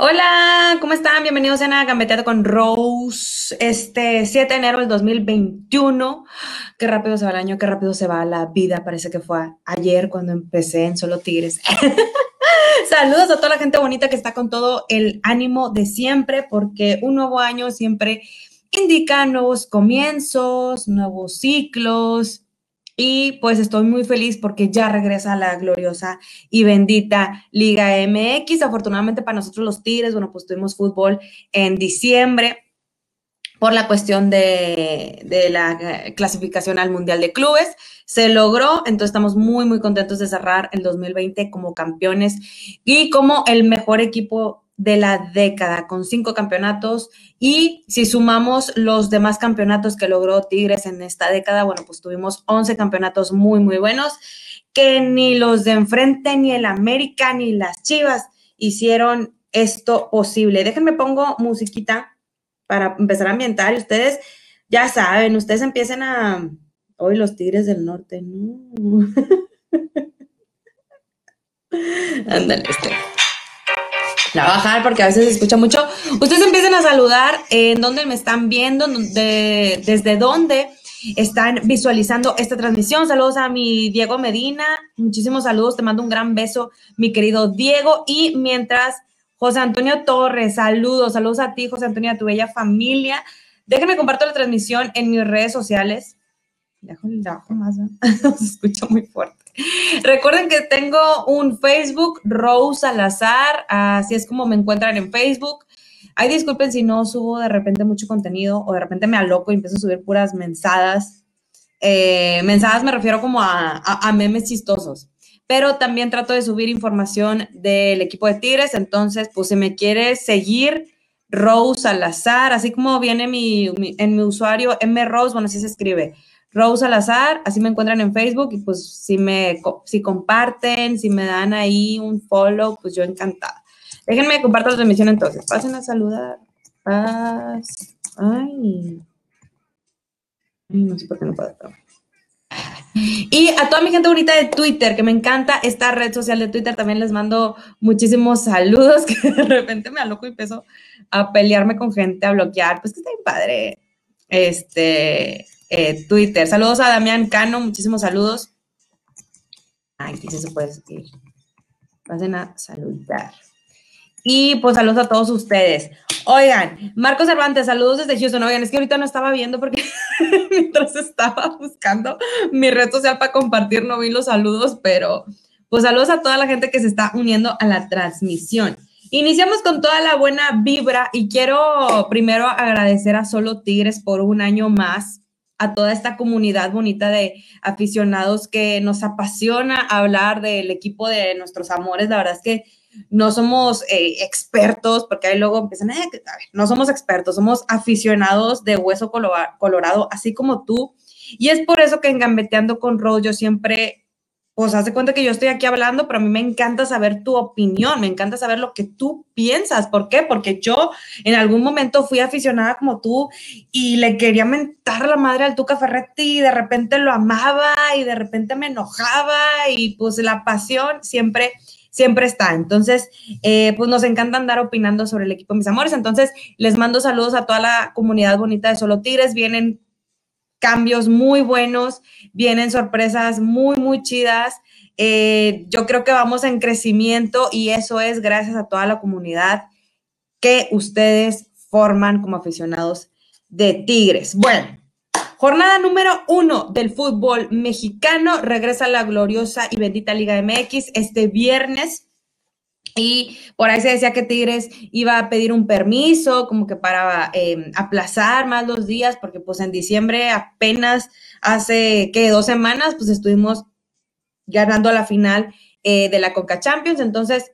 Hola, ¿cómo están? Bienvenidos a Gambeteado con Rose. Este 7 de enero del 2021. Qué rápido se va el año, qué rápido se va la vida. Parece que fue ayer cuando empecé en Solo Tigres. Saludos a toda la gente bonita que está con todo el ánimo de siempre, porque un nuevo año siempre indica nuevos comienzos, nuevos ciclos, y pues estoy muy feliz porque ya regresa la gloriosa y bendita Liga MX. Afortunadamente para nosotros los Tigres, bueno, pues tuvimos fútbol en diciembre por la cuestión de, de, la clasificación al Mundial de Clubes. Se logró, entonces estamos muy, muy contentos de cerrar el 2020 como campeones y como el mejor equipo de la década, con cinco campeonatos. Y si sumamos los demás campeonatos que logró Tigres en esta década, bueno, pues tuvimos 11 campeonatos muy, muy buenos, que ni los de enfrente, ni el América, ni las Chivas hicieron esto posible. Déjenme pongo musiquita para empezar a ambientar y ustedes ya saben, ustedes empiecen a... Hoy los Tigres del Norte, no. Ándale, este la bajar porque a veces se escucha mucho. Ustedes empiecen a saludar en dónde me están viendo, desde dónde están visualizando esta transmisión. Saludos a mi Diego Medina, muchísimos saludos, te mando un gran beso, mi querido Diego. Y mientras, José Antonio Torres, saludos, saludos a ti, José Antonio, a tu bella familia. Déjenme comparto la transmisión en mis redes sociales. Dejo más, se escucha muy fuerte. Recuerden que tengo un Facebook, Rose Salazar, así es como me encuentran en Facebook. Ay, disculpen si no subo de repente mucho contenido o de repente me aloco y empiezo a subir puras mensadas. Eh, mensadas me refiero como a, a, memes chistosos, pero también trato de subir información del equipo de Tigres, entonces pues si me quiere seguir, Rose Salazar, así como viene mi, en mi usuario M Rose, bueno, así se escribe, Rose Salazar, así me encuentran en Facebook y pues si me si comparten, si me dan ahí un follow, pues yo encantada. Déjenme compartir la transmisión entonces. Pasen a saludar. Paz. Ay. Ay, no sé por qué no puedo. Y a toda mi gente bonita de Twitter, que me encanta esta red social de Twitter, también les mando muchísimos saludos, que de repente me aloco y empiezo a pelearme con gente, a bloquear. Pues que está bien padre. Este, eh, Twitter. Saludos a Damián Cano, muchísimos saludos. Aquí sí se puede seguir. Pasen a saludar. Y pues saludos a todos ustedes. Oigan, Marcos Cervantes, saludos desde Houston. Oigan, es que ahorita no estaba viendo porque mientras estaba buscando mi red social para compartir, no vi los saludos, pero pues saludos a toda la gente que se está uniendo a la transmisión. Iniciamos con toda la buena vibra y quiero primero agradecer a Solo Tigres por un año más a toda esta comunidad bonita de aficionados que nos apasiona hablar del equipo de nuestros amores. La verdad es que no somos eh, expertos, porque ahí luego empiezan, eh, no somos expertos, somos aficionados de hueso colorado, así como tú. Y es por eso que en Gambeteando con Rose yo siempre pues hace cuenta que yo estoy aquí hablando, pero a mí me encanta saber tu opinión, me encanta saber lo que tú piensas. ¿Por qué? Porque yo en algún momento fui aficionada como tú y le quería mentar la madre al Tuca Ferretti y de repente lo amaba y de repente me enojaba y pues la pasión siempre siempre está. Entonces, eh, pues nos encanta andar opinando sobre el equipo Mis Amores. Entonces, les mando saludos a toda la comunidad bonita de Solo Tigres. Vienen cambios muy buenos, vienen sorpresas muy, muy chidas. Eh, yo creo que vamos en crecimiento y eso es gracias a toda la comunidad que ustedes forman como aficionados de Tigres. Bueno, jornada número uno del fútbol mexicano. Regresa la gloriosa y bendita Liga MX este viernes y por ahí se decía que Tigres iba a pedir un permiso, como que para em, aplazar más los días, porque pues en diciembre apenas hace, que Dos semanas, pues estuvimos ganando la final eh, de la Conca Champions. Entonces,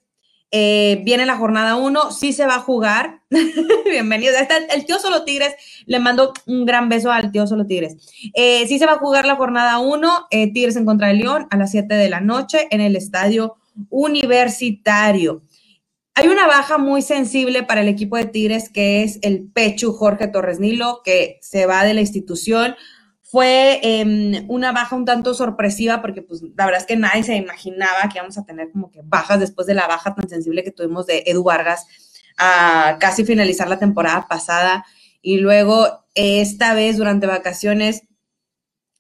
eh, viene la jornada 1, sí se va a jugar. Bienvenido. Está el, tío Solo Tigres, le mando un gran beso al tío Solo Tigres. Eh, sí se va a jugar la jornada 1, Tigres en contra de León a las 7 de la noche en el estadio universitario. Hay una baja muy sensible para el equipo de Tigres que es el Pechu Jorge Torres Nilo, que se va de la institución. Fue em, una baja un tanto sorpresiva porque pues la verdad es que nadie se imaginaba que íbamos a tener como que bajas después de la baja tan sensible que tuvimos de Edu Vargas a casi finalizar la temporada pasada y luego esta vez durante vacaciones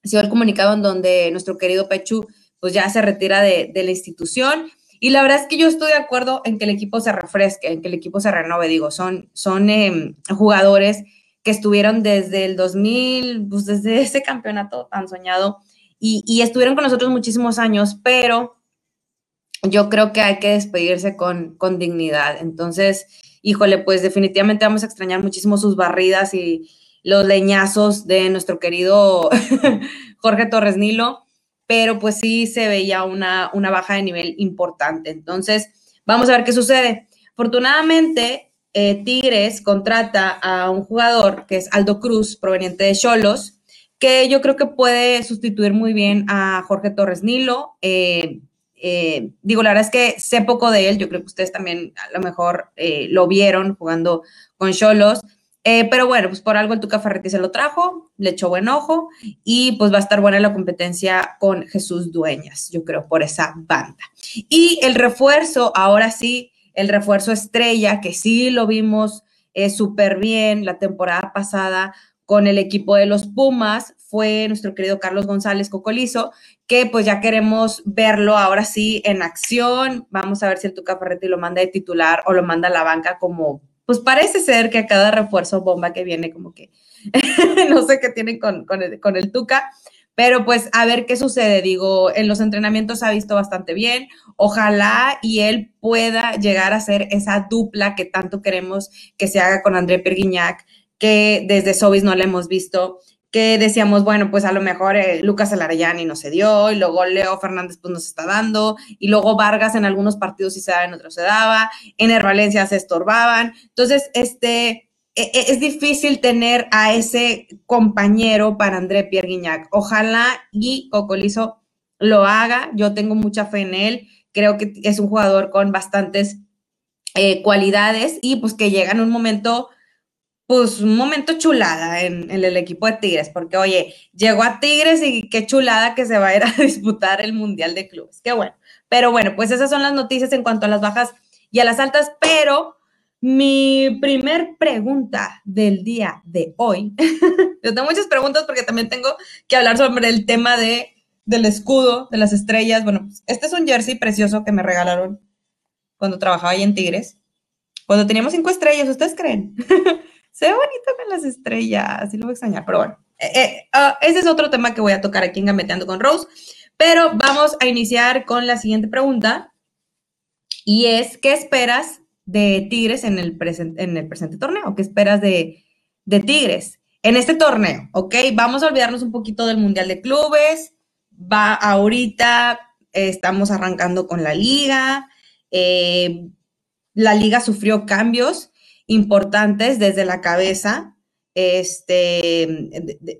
se el comunicado en donde nuestro querido Pechu pues ya se retira de, la institución. Y la verdad es que yo estoy de acuerdo en que el equipo se refresque, en que el equipo se renove. Digo, son, son em, jugadores que estuvieron desde el 2000, pues desde ese campeonato tan soñado, y, estuvieron con nosotros muchísimos años, pero yo creo que hay que despedirse con, con dignidad. Entonces, híjole, pues definitivamente vamos a extrañar muchísimo sus barridas y los leñazos de nuestro querido Jorge Torres Nilo, pero pues sí se veía una, una baja de nivel importante. Entonces, vamos a ver qué sucede. Afortunadamente, eh, Tigres contrata a un jugador que es Aldo Cruz, proveniente de Cholos, que yo creo que puede sustituir muy bien a Jorge Torres Nilo. Eh, eh, digo, la verdad es que sé poco de él, yo creo que ustedes también a lo mejor lo vieron jugando con Cholos. Eh, pero bueno, pues por algo el Tuca Ferretti se lo trajo, le echó buen ojo y pues va a estar buena la competencia con Jesús Dueñas, yo creo, por esa banda. Y el refuerzo, ahora sí, el refuerzo estrella, que sí lo vimos eh, súper bien la temporada pasada con el equipo de los Pumas, fue nuestro querido Carlos González Cocolizo, que pues ya queremos verlo ahora sí en acción. Vamos a ver si el Tuca Ferretti lo manda de titular o lo manda a la banca como pues parece ser que a cada refuerzo bomba que viene, como que no sé qué tienen con, el, con el Tuca, pero pues a ver qué sucede. Digo, en los entrenamientos ha visto bastante bien. Ojalá y él pueda llegar a ser esa dupla que tanto queremos que se haga con André Perguignac, que desde Sobis no le hemos visto que decíamos, bueno, pues a lo mejor eh, Lucas Alarayani no se dio, y luego Leo Fernández pues nos está dando, y luego Vargas en algunos partidos sí se daba, en otros se daba, en Valencia se estorbaban. Entonces, este, e, e, es difícil tener a ese compañero para André Pierre Guignac. Ojalá y Cocolizo lo haga, yo tengo mucha fe en él, creo que es un jugador con bastantes eh, cualidades y pues que llega en un momento pues un momento chulada en, el equipo de Tigres, porque oye, llegó a Tigres y qué chulada que se va a ir a disputar el Mundial de Clubes, qué bueno. Pero bueno, pues esas son las noticias en cuanto a las bajas y a las altas, pero mi primer pregunta del día de hoy, yo tengo muchas preguntas porque también tengo que hablar sobre el tema de, del escudo, de las estrellas. Bueno, pues, este es un jersey precioso que me regalaron cuando trabajaba ahí en Tigres, cuando teníamos cinco estrellas, ¿ustedes creen? se bonito con las estrellas, y lo voy a extrañar, pero bueno, eh, eh, ah, ese es otro tema que voy a tocar aquí en Gameteando con Rose, pero vamos a iniciar con la siguiente pregunta, y es, ¿qué esperas de Tigres en el, en el presente torneo? ¿Qué esperas de, Tigres en este torneo? ¿Ok? Vamos a olvidarnos un poquito del Mundial de Clubes, va ahorita, estamos arrancando con la liga, eh, la liga sufrió cambios, importantes desde la cabeza, este,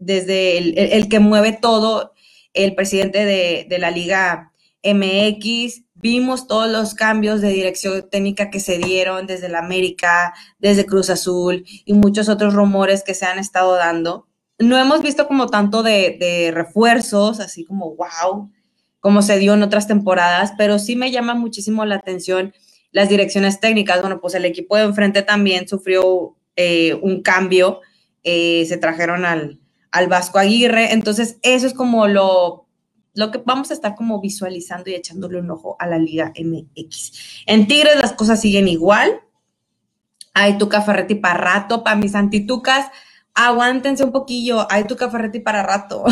desde el, que mueve todo, el presidente de, la Liga MX, vimos todos los cambios de dirección técnica que se dieron desde la América, desde Cruz Azul y muchos otros rumores que se han estado dando. No hemos visto como tanto de, de refuerzos, así como wow, como se dio en otras temporadas, pero sí me llama muchísimo la atención las direcciones técnicas. Bueno, pues el equipo de enfrente también sufrió eh, un cambio, eh, se trajeron al, al Vasco Aguirre, entonces eso es como lo, lo que vamos a estar como visualizando y echándole un ojo a la Liga MX. En Tigres las cosas siguen igual. Hay Tuca Ferretti para rato, para mis antitucas, aguántense un poquillo, hay Tuca Ferretti para rato.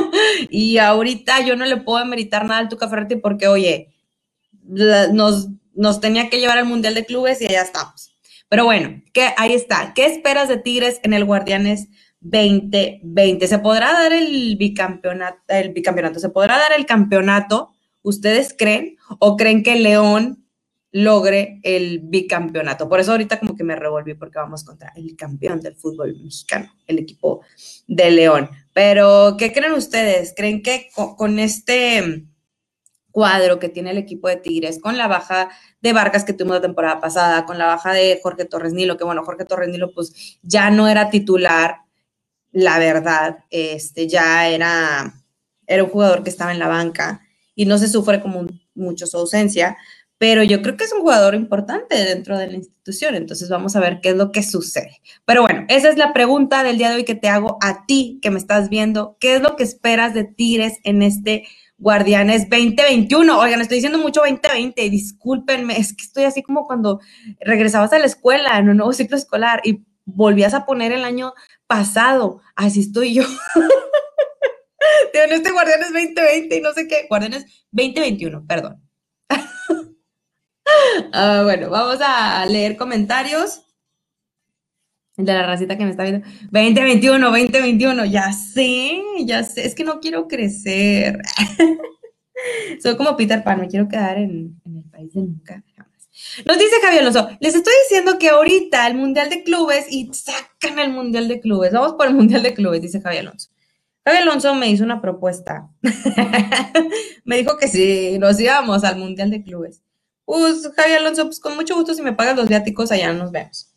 y ahorita yo no le puedo meritar nada al Tuca Ferretti porque, oye, nos nos tenía que llevar al Mundial de Clubes y allá estamos. Pero bueno, que ahí está. ¿Qué esperas de Tigres en el Guardianes 2020? ¿Se podrá dar el bicampeonato, el bicampeonato? ¿Se podrá dar el campeonato? ¿Ustedes creen? ¿O creen que León logre el bicampeonato? Por eso ahorita como que me revolví porque vamos contra el campeón del fútbol mexicano, el equipo de León. Pero, ¿qué creen ustedes? ¿Creen que con este cuadro que tiene el equipo de Tigres, con la baja de Vargas que tuvimos la temporada pasada, con la baja de Jorge Torres Nilo, que bueno, Jorge Torres Nilo pues ya no era titular, la verdad, este ya era, era un jugador que estaba en la banca y no se sufre como mucho su ausencia, pero yo creo que es un jugador importante dentro de la institución, entonces vamos a ver qué es lo que sucede. Pero bueno, esa es la pregunta del día de hoy que te hago a ti que me estás viendo, ¿qué es lo que esperas de Tigres en este Guardianes 2021? Oigan, estoy diciendo mucho 2020, discúlpenme, es que estoy así como cuando regresabas a la escuela en un nuevo ciclo escolar y volvías a poner el año pasado, así estoy yo. en este Guardianes 2020 y no sé qué, Guardianes 2021, perdón. Ah, bueno, vamos a leer comentarios. De la racita que me está viendo. 2021, 2021, ya sé, ya sé. Es que no quiero crecer. Soy como Peter Pan, me quiero quedar en, el país de nunca. Nos dice Javier Alonso, les estoy diciendo que ahorita el Mundial de Clubes y sacan el Mundial de Clubes. Vamos por el Mundial de Clubes, dice Javier Alonso. Javier Alonso me hizo una propuesta. me dijo que sí, nos íbamos al Mundial de Clubes. Pues, Javier Alonso, pues con mucho gusto, si me pagas los viáticos, allá nos vemos.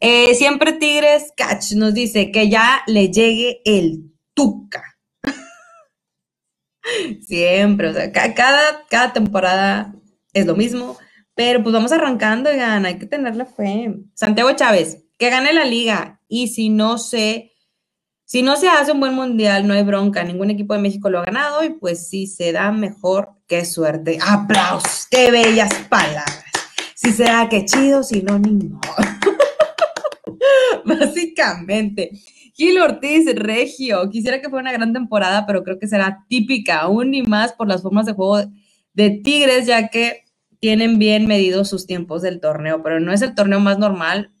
Eh, siempre Tigres Catch nos dice que ya le llegue el Tuca. siempre, o sea, cada, cada temporada es lo mismo, pero pues vamos arrancando, oigan, hay que tenerle fe. Santiago Chávez, que gane la liga y si no se, si no se hace un buen mundial, no hay bronca, ningún equipo de México lo ha ganado y pues si se da mejor, qué suerte. Aplausos, qué bellas palabras. Si se da, qué chido, si no, ni modo. Básicamente. Gil Ortiz, Regio, quisiera que fuera una gran temporada, pero creo que será típica, aún y más por las formas de juego de Tigres, ya que tienen bien medidos sus tiempos del torneo, pero no es el torneo más normal,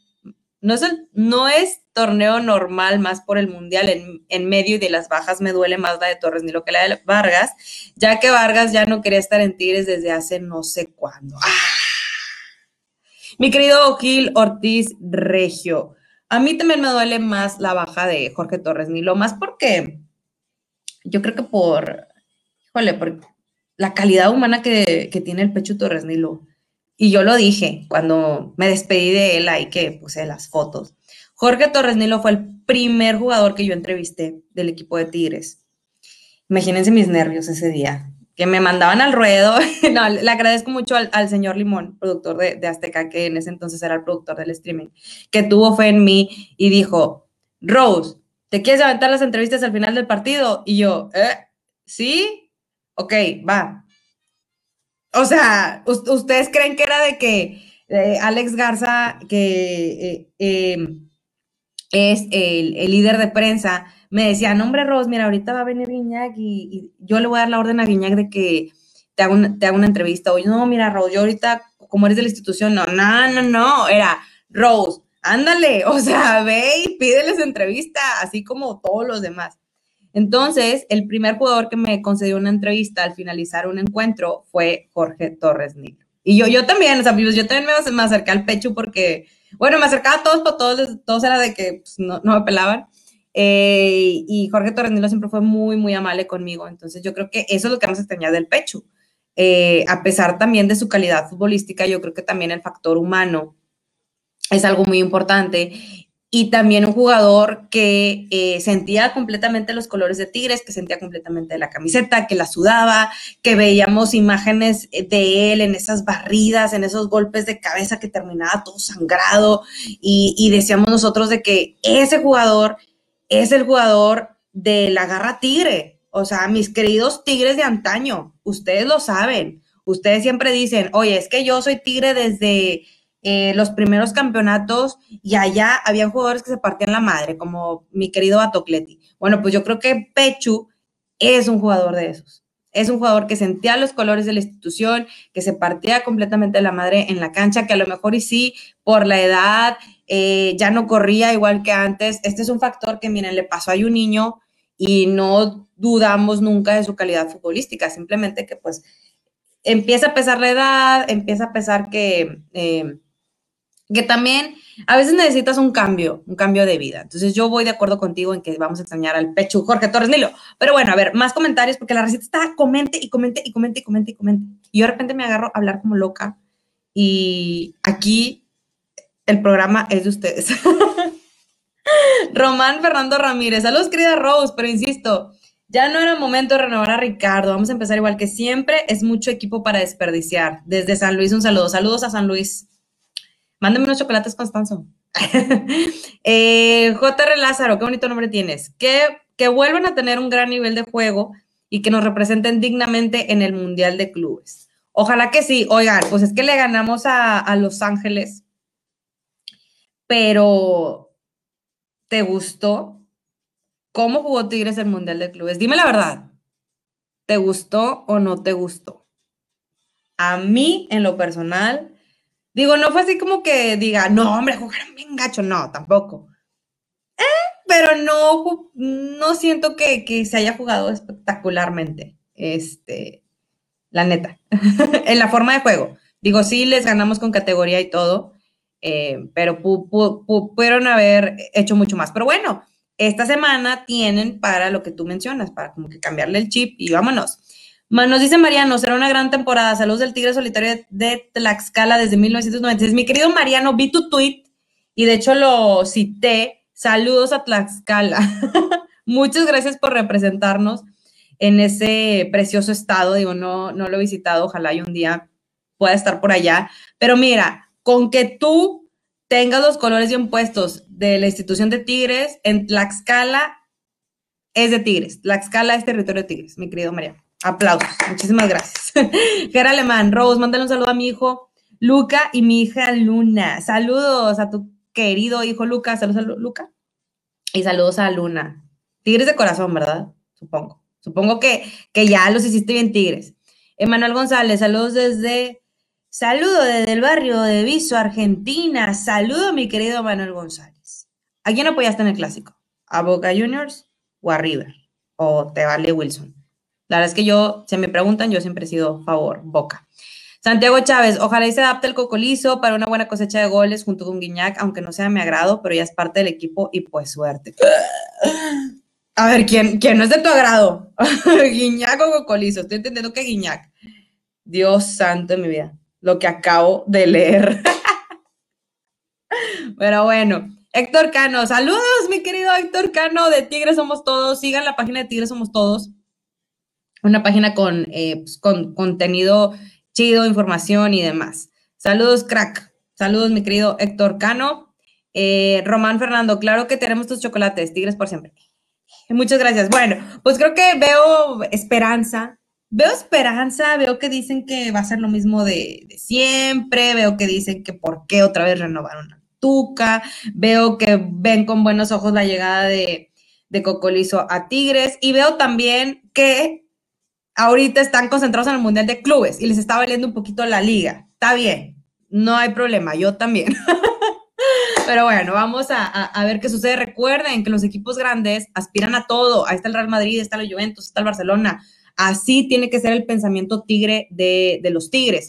no es, el, no es torneo normal más por el Mundial en, medio y de las bajas me duele más la de Torres ni lo que la de Vargas, ya que Vargas ya no quería estar en Tigres desde hace no sé cuándo. ¡Ah! Mi querido Gil Ortiz Regio, a mí también me duele más la baja de Jorge Torres Nilo, más porque yo creo que por, híjole, por la calidad humana que, que tiene el pecho Torres Nilo. Y yo lo dije cuando me despedí de él ahí que puse las fotos. Jorge Torres Nilo fue el primer jugador que yo entrevisté del equipo de Tigres. Imagínense mis nervios ese día, que me mandaban al ruedo. no, le agradezco mucho al, señor Limón, productor de, Azteca, que en ese entonces era el productor del streaming, que tuvo fe en mí y dijo, Rose, ¿te quieres aventar las entrevistas al final del partido? Y yo, ¿eh? ¿Sí? Ok, va. O sea, ¿ustedes creen que era de que Alex Garza, que... Eh, em, es el, líder de prensa, me decía, no, hombre, Ros, mira, ahorita va a venir Guiñac y, yo le voy a dar la orden a Guiñac de que te haga una, te una entrevista. Oye, no, mira, Rose, yo ahorita, como eres de la institución, no, no, no, no, era, Rose, ándale, o sea, ve y pídeles entrevista, así como todos los demás. Entonces, el primer jugador que me concedió una entrevista al finalizar un encuentro fue Jorge Torres Nilo. Y yo, yo también, o sea, yo también me, me acerqué al pecho porque bueno, me acercaba a todos, pero todos, todos era de que pues, no, no, me pelaban. Eh, y Jorge Torrenilo siempre fue muy, muy amable conmigo. Entonces yo creo que eso es lo que vamos a extrañar del pecho. Eh, a pesar también de su calidad futbolística, yo creo que también el factor humano es algo muy importante y también un jugador que eh, sentía completamente los colores de Tigres, que sentía completamente la camiseta, que la sudaba, que veíamos imágenes de él en esas barridas, en esos golpes de cabeza que terminaba todo sangrado y, y decíamos nosotros de que ese jugador es el jugador de la garra tigre, o sea, mis queridos tigres de antaño, ustedes lo saben, ustedes siempre dicen, oye, es que yo soy tigre desde eh, los primeros campeonatos y allá habían jugadores que se partían la madre, como mi querido Batocleti. Bueno, pues yo creo que Pechu es un jugador de esos. Es un jugador que sentía los colores de la institución, que se partía completamente la madre en la cancha, que a lo mejor y sí, por la edad, eh, ya no corría igual que antes. Este es un factor que, miren, le pasó a un niño y no dudamos nunca de su calidad futbolística, simplemente que pues empieza a pesar la edad, empieza a pesar que... Eh, que también a veces necesitas un cambio, un cambio de vida. Entonces yo voy de acuerdo contigo en que vamos a extrañar al pecho Jorge Torres Nilo. Pero bueno, a ver, más comentarios porque la receta está comente y comente y comente y comente y comente. Y yo de repente me agarro a hablar como loca y aquí el programa es de ustedes. Román Fernando Ramírez, saludos querida Rose, pero insisto, Ya no era momento de renovar a Ricardo. Vamos a empezar igual que siempre. Es mucho equipo para desperdiciar. Desde San Luis, un saludo. Saludos a San Luis. Mándame unos chocolates, Constanzo. eh, JR Lázaro, qué bonito nombre tienes. Que, que vuelvan a tener un gran nivel de juego y que nos representen dignamente en el Mundial de Clubes. Ojalá que sí. Oigan, pues es que le ganamos a, a Los Ángeles, pero ¿te gustó? ¿Cómo jugó Tigres el Mundial de Clubes? Dime la verdad. ¿Te gustó o no te gustó? A mí, en lo personal, digo, no fue así como que diga, no, hombre, jugaron bien gacho. No, tampoco pero no, no siento que, que, se haya jugado espectacularmente, este, la neta, en la forma de juego. Digo, sí, les ganamos con categoría y todo, eh, pero pudieron haber hecho mucho más. Pero bueno, esta semana tienen para lo que tú mencionas, para como que cambiarle el chip y vámonos. Nos dice Mariano, será una gran temporada. Saludos del Tigre Solitario de Tlaxcala desde 1996. Mi querido Mariano, vi tu tweet y de hecho lo cité Saludos a Tlaxcala. Muchas gracias por representarnos en ese precioso estado. Digo, no, no lo he visitado, ojalá y un día pueda estar por allá. Pero mira, con que tú tengas los colores bien puestos de la institución de Tigres, en Tlaxcala es de Tigres. Tlaxcala es territorio de Tigres, mi querido María. Aplausos. Muchísimas gracias. Gera Alemán, Rose, mándale un saludo a mi hijo Luca y mi hija Luna. Saludos a tu querido hijo Lucas, saludos a Luca y saludos a Luna. Tigres de corazón, ¿verdad? Supongo. Supongo que, que ya los hiciste bien tigres. Emanuel González, saludos desde, saludo desde el barrio de Viso, Argentina. Saludo, mi querido Manuel González. ¿A quién apoyaste en el clásico? ¿A Boca Juniors o a River? ¿O te vale Wilson? La verdad es que yo, si me preguntan, yo siempre he sido favor, Boca. Santiago Chávez, ojalá y se adapte el cocolizo para una buena cosecha de goles junto con Guiñac, aunque no sea de mi agrado, pero ya es parte del equipo y pues suerte. A ver, ¿quién, quién no es de tu agrado? ¿Guiñac o cocolizo? Estoy entendiendo que Guiñac. Dios santo de mi vida, lo que acabo de leer. pero bueno, Héctor Cano, saludos, mi querido Héctor Cano de Tigres Somos Todos. Sigan la página de Tigres Somos Todos. Una página con, eh, pues, con contenido chido, información y demás. Saludos, crack. Saludos, mi querido Héctor Cano. Eh, Román Fernando, claro que tenemos tus chocolates, tigres por siempre. Muchas gracias. Bueno, pues creo que veo esperanza. Veo esperanza, veo que dicen que va a ser lo mismo de, siempre, veo que dicen que por qué otra vez renovaron a Tuca, veo que ven con buenos ojos la llegada de, de Cocolizo a Tigres y veo también que ahorita están concentrados en el Mundial de Clubes y les está valiendo un poquito la liga. Está bien, no hay problema, yo también. Pero bueno, vamos a, ver qué sucede. Recuerden que los equipos grandes aspiran a todo. Ahí está el Real Madrid, está el Juventus, está el Barcelona. Así tiene que ser el pensamiento tigre de, los Tigres.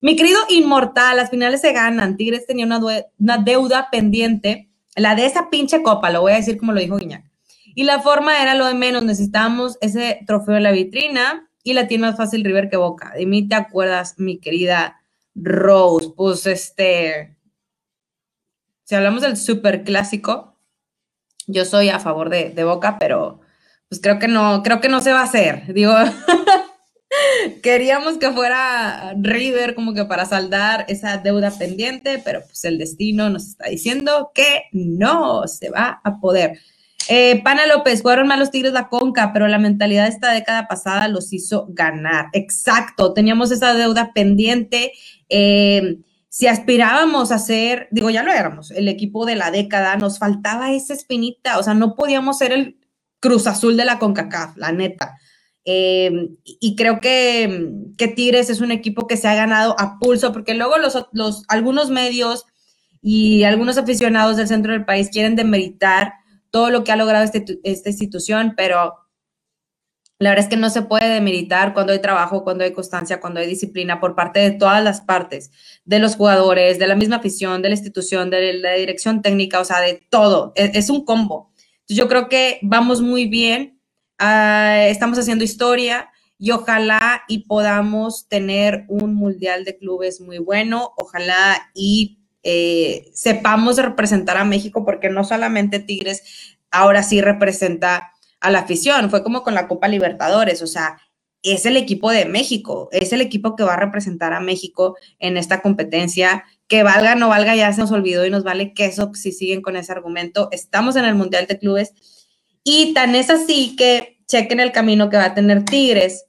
Mi querido Inmortal, las finales se ganan. Tigres tenía una, una deuda pendiente, la de esa pinche copa, lo voy a decir como lo dijo Guiñac. Y la forma era lo de menos, necesitábamos ese trofeo en la vitrina y la tiene más fácil River que Boca. De mí te acuerdas, mi querida Rose. Pues este, si hablamos del super clásico, yo soy a favor de, de Boca, pero pues creo que no, creo que no se va a hacer. Digo, queríamos que fuera River como que para saldar esa deuda pendiente, pero pues el destino nos está diciendo que no se va a poder. Eh, Pana López, fueron malos Tigres la Conca, pero la mentalidad de esta década pasada los hizo ganar. Exacto, teníamos esa deuda pendiente. Eh, si aspirábamos a ser, digo, ya lo éramos, el equipo de la década, nos faltaba esa espinita, o sea, no podíamos ser el Cruz Azul de la CONCACAF, la neta. Eh, y creo que, que, Tigres es un equipo que se ha ganado a pulso, porque luego los, los, algunos medios y algunos aficionados del centro del país quieren demeritar todo lo que ha logrado este, esta institución, pero la verdad es que no se puede demeritar cuando hay trabajo, cuando hay constancia, cuando hay disciplina por parte de todas las partes, de los jugadores, de la misma afición, de la institución, de la dirección técnica, o sea, de todo. E, es, un combo. yo creo que vamos muy bien, ah, estamos haciendo historia y ojalá y podamos tener un mundial de clubes muy bueno, ojalá y eh, sepamos representar a México, porque no solamente Tigres ahora sí representa a la afición, fue como con la Copa Libertadores, o sea, es el equipo de México, es el equipo que va a representar a México en esta competencia. Que valga o no valga, ya se nos olvidó y nos vale queso si siguen con ese argumento. Estamos en el Mundial de Clubes y tan es así que chequen el camino que va a tener Tigres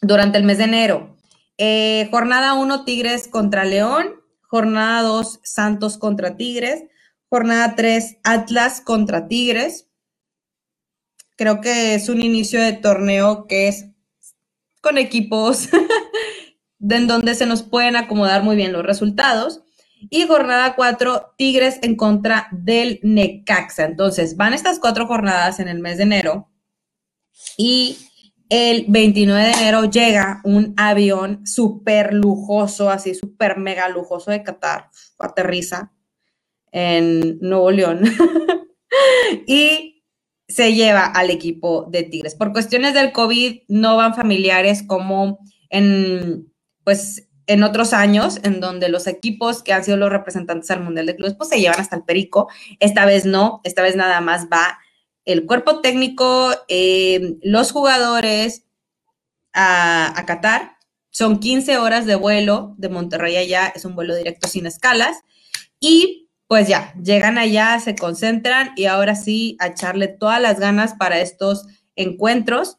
durante el mes de enero. Eh, jornada 1, Tigres contra León. Jornada 2, Santos contra Tigres. Jornada 3, Atlas contra Tigres. Creo que es un inicio de torneo que es con equipos en donde se nos pueden acomodar muy bien los resultados. Y jornada 4, Tigres en contra del Necaxa. Entonces, van estas cuatro jornadas en el mes de enero. Y el 29 de enero llega un avión súper lujoso, así súper mega lujoso de Qatar. Aterriza en Nuevo León. y se lleva al equipo de Tigres. Por cuestiones del COVID no van familiares como en, pues, en otros años, en donde los equipos que han sido los representantes al Mundial de Clubes, pues se llevan hasta el perico. Esta vez no, esta vez nada más va el cuerpo técnico, eh, los jugadores a, a Qatar. Son 15 horas de vuelo de Monterrey allá, es un vuelo directo sin escalas. Y pues ya, llegan allá, se concentran y ahora sí a echarle todas las ganas para estos encuentros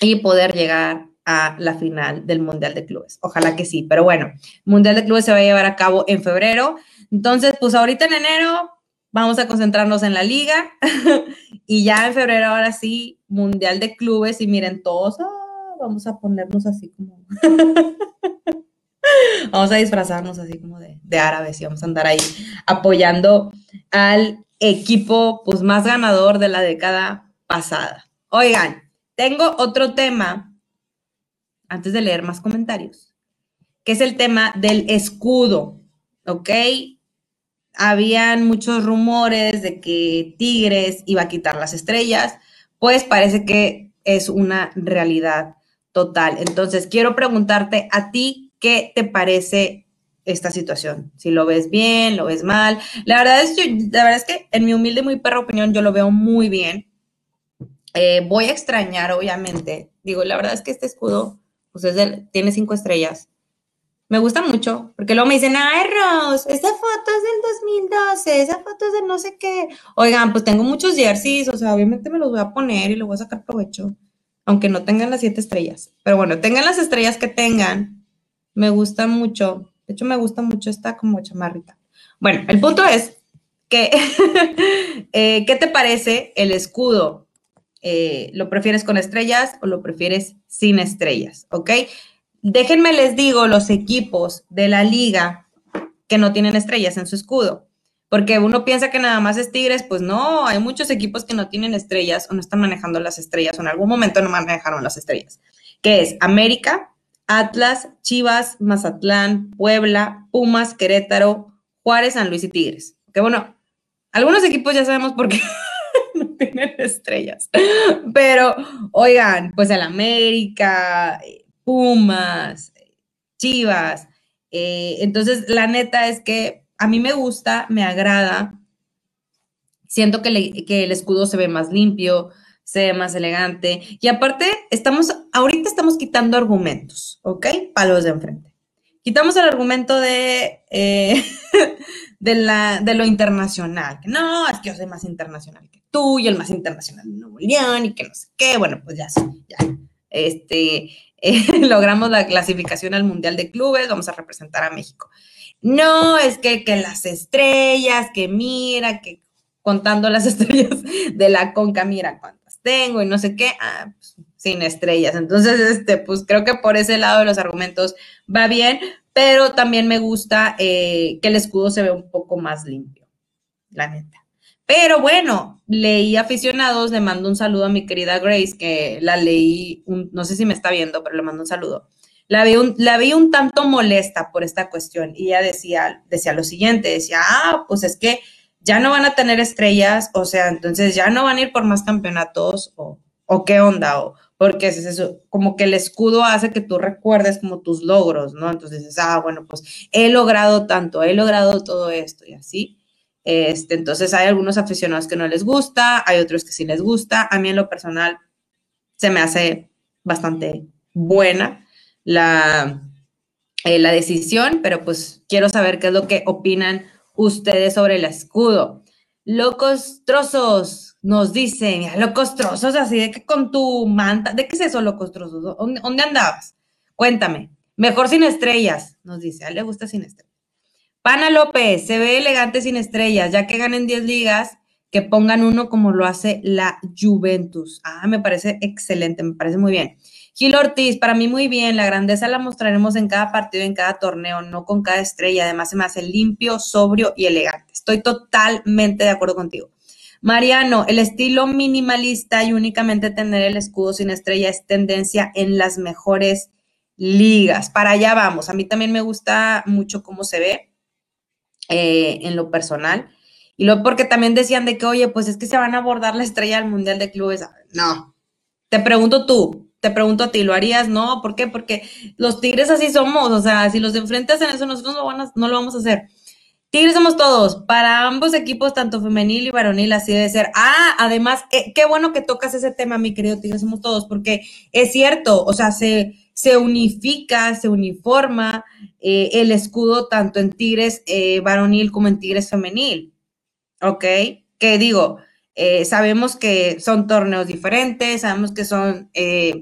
y poder llegar a la final del Mundial de Clubes. Ojalá que sí, pero bueno, Mundial de Clubes se va a llevar a cabo en febrero. Entonces, pues ahorita en enero vamos a concentrarnos en la liga y ya en febrero ahora sí, Mundial de Clubes y miren todos, ah, vamos a ponernos así como... vamos a disfrazarnos así como de, árabes y vamos a andar ahí apoyando al equipo pues, más ganador de la década pasada. Oigan, tengo otro tema, antes de leer más comentarios, que es el tema del escudo, ¿ok? Habían muchos rumores de que Tigres iba a quitar las estrellas, pues parece que es una realidad total. Entonces, quiero preguntarte a ti, ¿Qué te parece esta situación? Si lo ves bien, lo ves mal. La verdad es, la verdad es que en mi humilde, muy perra opinión, yo lo veo muy bien. Eh, voy a extrañar, obviamente. Digo, la verdad es que este escudo, pues tiene cinco estrellas. Me gusta mucho, porque luego me dicen, ay, Rose, esa foto es del 2012, esa foto es de no sé qué. Oigan, pues tengo muchos jerseys, o sea, obviamente me los voy a poner y lo voy a sacar provecho, aunque no tengan las siete estrellas. Pero bueno, tengan las estrellas que tengan, me gusta mucho. De hecho, me gusta mucho esta como chamarrita. Bueno, el punto es que, eh, ¿qué te parece el escudo? Eh, ¿Lo prefieres con estrellas o lo prefieres sin estrellas? ¿Ok? Déjenme les digo los equipos de la liga que no tienen estrellas en su escudo. Porque uno piensa que nada más es Tigres, pues no, hay muchos equipos que no tienen estrellas o no están manejando las estrellas o en algún momento no manejaron las estrellas. Que es América, Atlas, Chivas, Mazatlán, Puebla, Pumas, Querétaro, Juárez, San Luis y Tigres. Que bueno, algunos equipos ya sabemos por qué no tienen estrellas. Pero, oigan, pues el América, Pumas, Chivas. Eh, entonces, la neta es que a mí me gusta, me agrada. Siento que, el escudo se ve más limpio, se ve más elegante. Y aparte, estamos, ahorita estamos quitando argumentos, ¿ok? Palos de enfrente. Quitamos el argumento de, eh, de, la, de lo internacional. Que no, es que yo soy más internacional que tú y el más internacional de Nuevo León y que no sé qué. Bueno, pues ya, ya. Este, logramos la clasificación al Mundial de Clubes, vamos a representar a México. No, es que, que las estrellas, que mira, que contando las estrellas de la conca, mira cuánto tengo y no sé qué, ah, pues, sin estrellas. Entonces, este, pues creo que por ese lado de los argumentos va bien, pero también me gusta eh, que el escudo se ve un poco más limpio, la neta. Pero bueno, leí aficionados, le mando un saludo a mi querida Grace, que la leí, no sé si me está viendo, pero le mando un saludo. La vi un, la vi un tanto molesta por esta cuestión y ella decía, decía lo siguiente, decía, ah, pues es que ya no van a tener estrellas, o sea, entonces ya no van a ir por más campeonatos o, o qué onda, o porque es eso, como que el escudo hace que tú recuerdes como tus logros, ¿no? Entonces dices, ah, bueno, pues he logrado tanto, he logrado todo esto y así. Este, entonces hay algunos aficionados que no les gusta, hay otros que sí les gusta. A mí en lo personal se me hace bastante buena la, eh, la decisión, pero pues quiero saber qué es lo que opinan ustedes sobre el escudo. Locos trozos, nos dice, mira, locos trozos, así de que con tu manta, ¿de qué es eso, locos trozos? ¿Dónde, andabas? Cuéntame. Mejor sin estrellas, nos dice, a él le gusta sin estrellas. Pana López, se ve elegante sin estrellas, ya que ganen 10 ligas, que pongan uno como lo hace la Juventus. Ah, me parece excelente, me parece muy bien. Gil Ortiz, para mí muy bien, la grandeza la mostraremos en cada partido, en cada torneo, no con cada estrella. Además, se me hace limpio, sobrio y elegante. Estoy totalmente de acuerdo contigo. Mariano, el estilo minimalista y únicamente tener el escudo sin estrella es tendencia en las mejores ligas. Para allá vamos. A mí también me gusta mucho cómo se ve eh, en lo personal. Y luego porque también decían de que, oye, pues es que se van a abordar la estrella del Mundial de Clubes. No. Te pregunto tú, te pregunto a ti, ¿lo harías? No, ¿por qué? Porque los Tigres así somos, o sea, si los enfrentas en eso, nosotros no, no lo vamos a hacer. Tigres somos todos, para ambos equipos, tanto femenil y varonil, así debe ser. Ah, además, eh, qué bueno que tocas ese tema, mi querido Tigres somos todos, porque es cierto, o sea, se, se unifica, se uniforma eh, el escudo tanto en Tigres eh, varonil como en Tigres femenil. ¿Ok? Que digo, eh, sabemos que son torneos diferentes, sabemos que son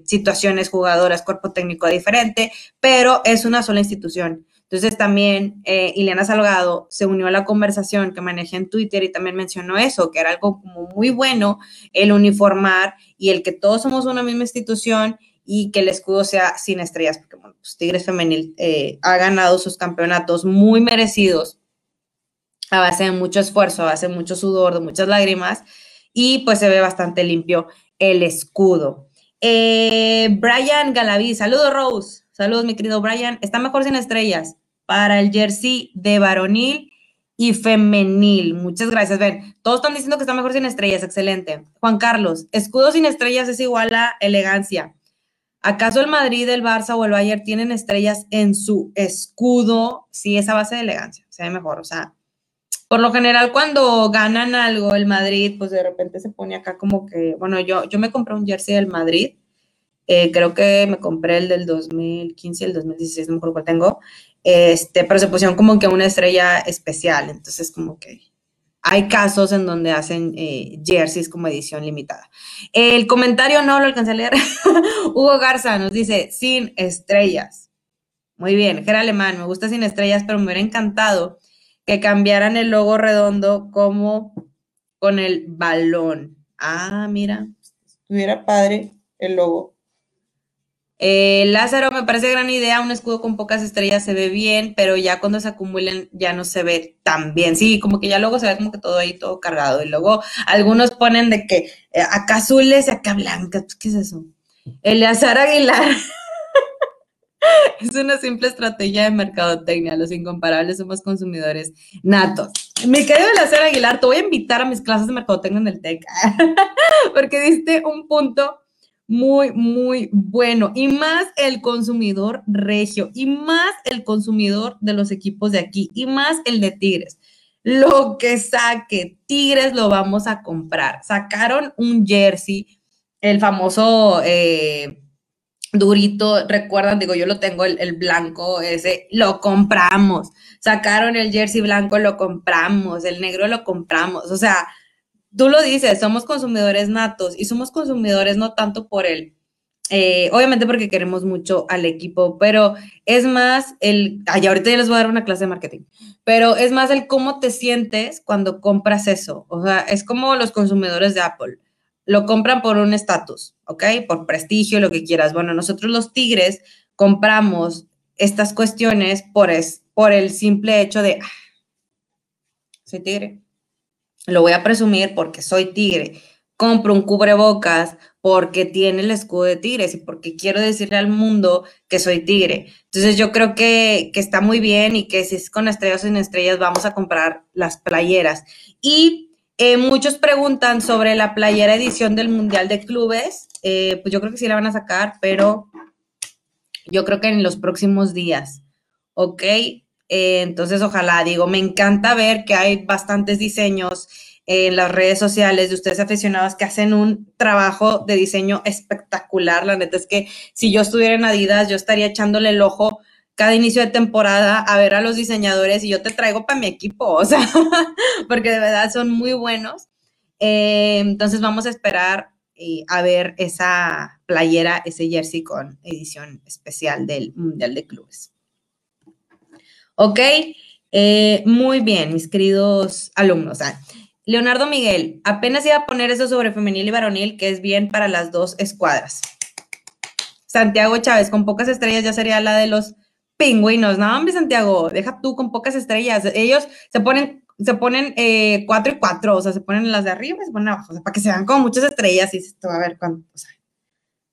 situaciones jugadoras, cuerpo técnico diferente, pero es una sola institución. Entonces también eh, Ileana Salgado se unió a la conversación que manejé en Twitter y también mencionó eso, que era algo muy bueno el uniformar y el que todos somos una misma institución y que el escudo sea sin estrellas, porque bueno, pues Tigres Femenil ha ganado sus campeonatos muy merecidos a base de mucho esfuerzo, a base de mucho sudor, de muchas lágrimas, y pues se ve bastante limpio el escudo. Eh, Brian Galaví, saludos Rose, saludos mi querido Brian, está mejor sin estrellas para el jersey de varonil y femenil. Muchas gracias. Ven, todos están diciendo que está mejor sin estrellas, excelente. Juan Carlos, escudo sin estrellas es igual a elegancia. ¿Acaso el Madrid, el Barça o el Bayern tienen estrellas en su escudo? Sí, esa base de elegancia, se ve mejor. O sea, por lo general cuando ganan algo el Madrid, pues de repente se pone acá como que, bueno, yo, yo me compré un jersey del Madrid, eh, creo que me compré el del 2015, el 2016, no me acuerdo cuál tengo, este, pero se pusieron como que una estrella especial, entonces como que hay casos en donde hacen eh, jerseys como edición limitada. El comentario no lo alcancé a leer. Hugo Garza nos dice, sin estrellas. Muy bien, era alemán, me gusta sin estrellas, pero me hubiera encantado que cambiaran el logo redondo como con el balón. Ah, mira, estuviera padre el logo. Eh, Lázaro, me parece gran idea, un escudo con pocas estrellas se ve bien, pero ya cuando se acumulen ya no se ve tan bien. Sí, como que ya luego se ve como que todo ahí, todo cargado. Y luego algunos ponen de que eh, acá azules y acá blancas. ¿Qué es eso? Eleazar Aguilar. Es una simple estrategia de mercadotecnia. Los incomparables somos consumidores natos. Mi querido Lacer Aguilar, te voy a invitar a mis clases de mercadotecnia en el TEC, porque diste un punto muy, muy bueno. Y más el consumidor regio, y más el consumidor de los equipos de aquí, y más el de Tigres. Lo que saque, Tigres lo vamos a comprar. Sacaron un jersey, el famoso... Eh, durito, recuerdan, digo, yo lo tengo, el, blanco ese, lo compramos. Sacaron el jersey blanco, lo compramos, el negro lo compramos. O sea, tú lo dices, somos consumidores natos y somos consumidores no tanto por el, eh, obviamente porque queremos mucho al equipo, pero es más el, ay, ahorita ya les voy a dar una clase de marketing, pero es más el cómo te sientes cuando compras eso. O sea, es como los consumidores de Apple lo compran por un estatus, ¿ok? Por prestigio, lo que quieras. Bueno, nosotros los tigres compramos estas cuestiones por, es, por el simple hecho de, ah, soy tigre. Lo voy a presumir porque soy tigre. Compro un cubrebocas porque tiene el escudo de tigres y porque quiero decirle al mundo que soy tigre. Entonces yo creo que, que está muy bien y que si es con estrellas o sin estrellas vamos a comprar las playeras. Y eh, muchos preguntan sobre la playera edición del Mundial de Clubes. Eh, pues yo creo que sí la van a sacar, pero yo creo que en los próximos días. ¿Ok? Eh, entonces, ojalá, digo, me encanta ver que hay bastantes diseños en las redes sociales de ustedes aficionados que hacen un trabajo de diseño espectacular. La neta es que si yo estuviera en Adidas, yo estaría echándole el ojo cada inicio de temporada a ver a los diseñadores y yo te traigo para mi equipo, o sea, porque de verdad son muy buenos. Eh, entonces vamos a esperar eh, a ver esa playera, ese jersey con edición especial del Mundial de Clubes. Ok, eh, muy bien, mis queridos alumnos. Ah, Leonardo Miguel, apenas iba a poner eso sobre femenil y varonil, que es bien para las dos escuadras. Santiago Chávez, con pocas estrellas ya sería la de los pingüinos. No, hombre, Santiago, deja tú con pocas estrellas. Ellos se ponen, se ponen eh, cuatro y cuatro, o sea, se ponen las de arriba y se ponen abajo, o sea, para que se vean como muchas estrellas y esto a ver cuánto.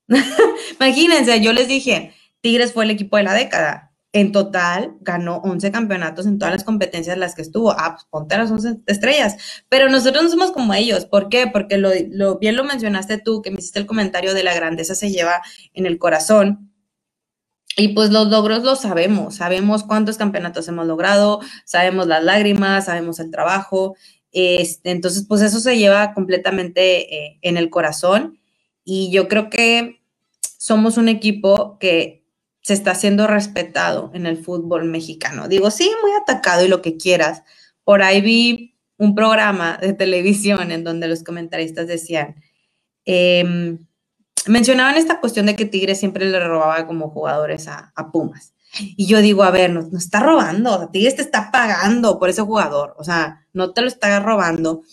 Imagínense, yo les dije, Tigres fue el equipo de la década en total ganó 11 campeonatos en todas las competencias en las que estuvo. Ah, pues ponte las 11 estrellas. Pero nosotros no somos como ellos. ¿Por qué? Porque lo, bien lo mencionaste tú, que me hiciste el comentario de la grandeza se lleva en el corazón. Y pues los logros los sabemos, sabemos cuántos campeonatos hemos logrado, sabemos las lágrimas, sabemos el trabajo. Este, entonces, pues eso se lleva completamente eh, en el corazón. Y yo creo que somos un equipo que se está siendo respetado en el fútbol mexicano. Digo, sí, muy atacado y lo que quieras. Por ahí vi un programa de televisión en donde los comentaristas decían, em, mencionaban esta cuestión de que Tigres siempre le robaba como jugadores a, Pumas. Y yo digo, a ver, no, está robando, o Tigres te está pagando por ese jugador, o sea, no te lo está robando.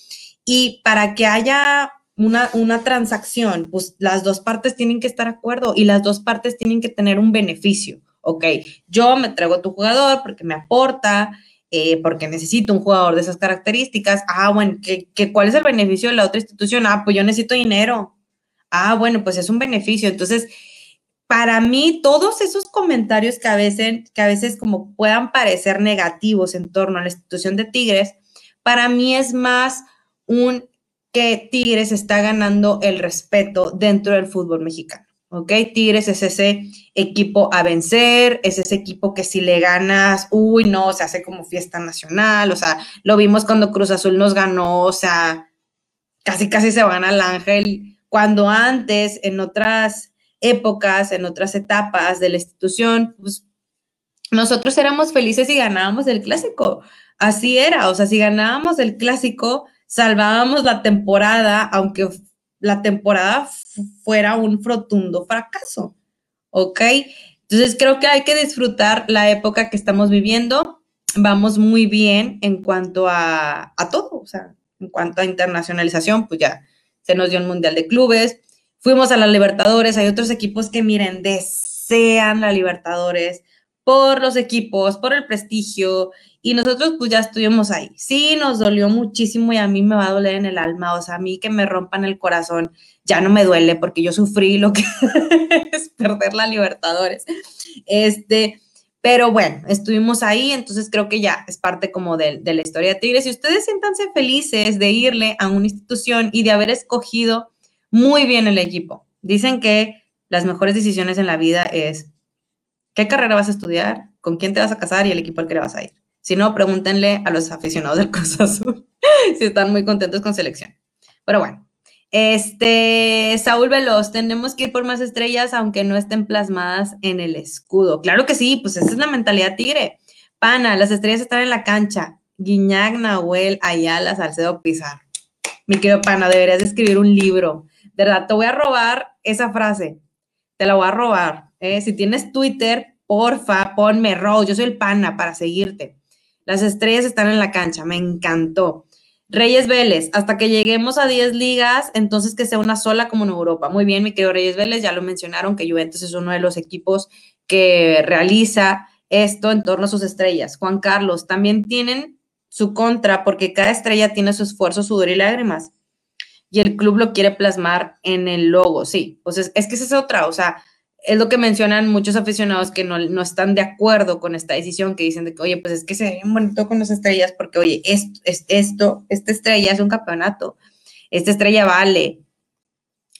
Y para que haya una, una transacción, pues las dos partes tienen que estar de acuerdo y las dos partes tienen que tener un beneficio. Ok, yo me traigo a tu jugador porque me aporta, eh, porque necesito un jugador de esas características. Ah, bueno, ¿qué, cuál es el beneficio de la otra institución? Ah, pues yo necesito dinero. Ah, bueno, pues es un beneficio. Entonces, para mí, todos esos comentarios que a veces, que a veces como puedan parecer negativos en torno a la institución de Tigres, para mí es más un que Tigres está ganando el respeto dentro del fútbol mexicano. ¿Ok? Tigres es ese equipo a vencer, es ese equipo que si le ganas, uy, no, se hace como fiesta nacional, o sea, lo vimos cuando Cruz Azul nos ganó, o sea, casi casi se van al ángel, cuando antes, en otras épocas, en otras etapas de la institución, pues nosotros éramos felices y ganábamos el clásico. Así era, o sea, si ganábamos el clásico, salvábamos la temporada, aunque la temporada fuera un rotundo fracaso. ¿Ok? Entonces creo que hay que disfrutar la época que estamos viviendo. Vamos muy bien en cuanto a, a todo, o sea, en cuanto a internacionalización, pues ya se nos dio un Mundial de Clubes, fuimos a la Libertadores, hay otros equipos que miren, desean la Libertadores por los equipos, por el prestigio, y nosotros pues ya estuvimos ahí. Sí, nos dolió muchísimo y a mí me va a doler en el alma, o sea, a mí que me rompan el corazón, ya no me duele porque yo sufrí lo que es perder la Libertadores. Este, pero bueno, estuvimos ahí, entonces creo que ya es parte como de, de la historia de Tigres. Y ustedes siéntanse felices de irle a una institución y de haber escogido muy bien el equipo. Dicen que las mejores decisiones en la vida es qué carrera vas a estudiar, con quién te vas a casar y el equipo al que le vas a ir. Si no, pregúntenle a los aficionados del Cruz Azul si están muy contentos con selección. Pero bueno, este, Saúl Veloz, tenemos que ir por más estrellas aunque no estén plasmadas en el escudo. Claro que sí, pues esa es la mentalidad tigre. Pana, las estrellas están en la cancha. Guiñac, Nahuel, Ayala, Salcedo, Pizarro. Mi querido Pana, deberías escribir un libro. De verdad, te voy a robar esa frase. Te la voy a robar. ¿eh? Si tienes Twitter, porfa, ponme Rose. Yo soy el Pana para seguirte. Las estrellas están en la cancha, me encantó. Reyes Vélez, hasta que lleguemos a 10 ligas, entonces que sea una sola como en Europa. Muy bien, mi querido Reyes Vélez, ya lo mencionaron que Juventus es uno de los equipos que realiza esto en torno a sus estrellas. Juan Carlos, también tienen su contra porque cada estrella tiene su esfuerzo, sudor y lágrimas. Y el club lo quiere plasmar en el logo, sí. Pues es, es que esa es otra, o sea, es lo que mencionan muchos aficionados que no, están de acuerdo con esta decisión, que dicen de que, oye, pues es que se ve bien bonito con las estrellas, porque, oye, esto, es, esto, esta estrella es un campeonato, esta estrella vale.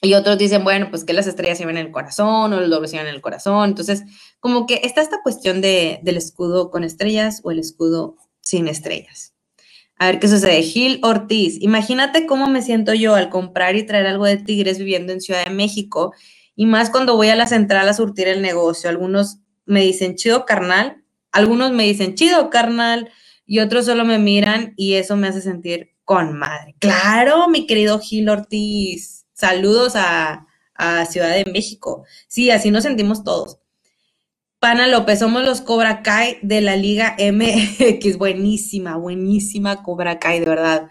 Y otros dicen, bueno, pues que las estrellas se ven en el corazón o los dobles se ven en el corazón. Entonces, como que está esta cuestión de, del escudo con estrellas o el escudo sin estrellas. A ver qué sucede. Gil Ortiz, imagínate cómo me siento yo al comprar y traer algo de Tigres viviendo en Ciudad de México y más cuando voy a la central a surtir el negocio. Algunos me dicen chido carnal, algunos me dicen chido carnal y otros solo me miran y eso me hace sentir con madre. Claro, mi querido Gil Ortiz. Saludos a, Ciudad de México. Sí, así nos sentimos todos. Pana López, somos los Cobra Kai de la Liga MX. Buenísima, buenísima Cobra Kai, de verdad.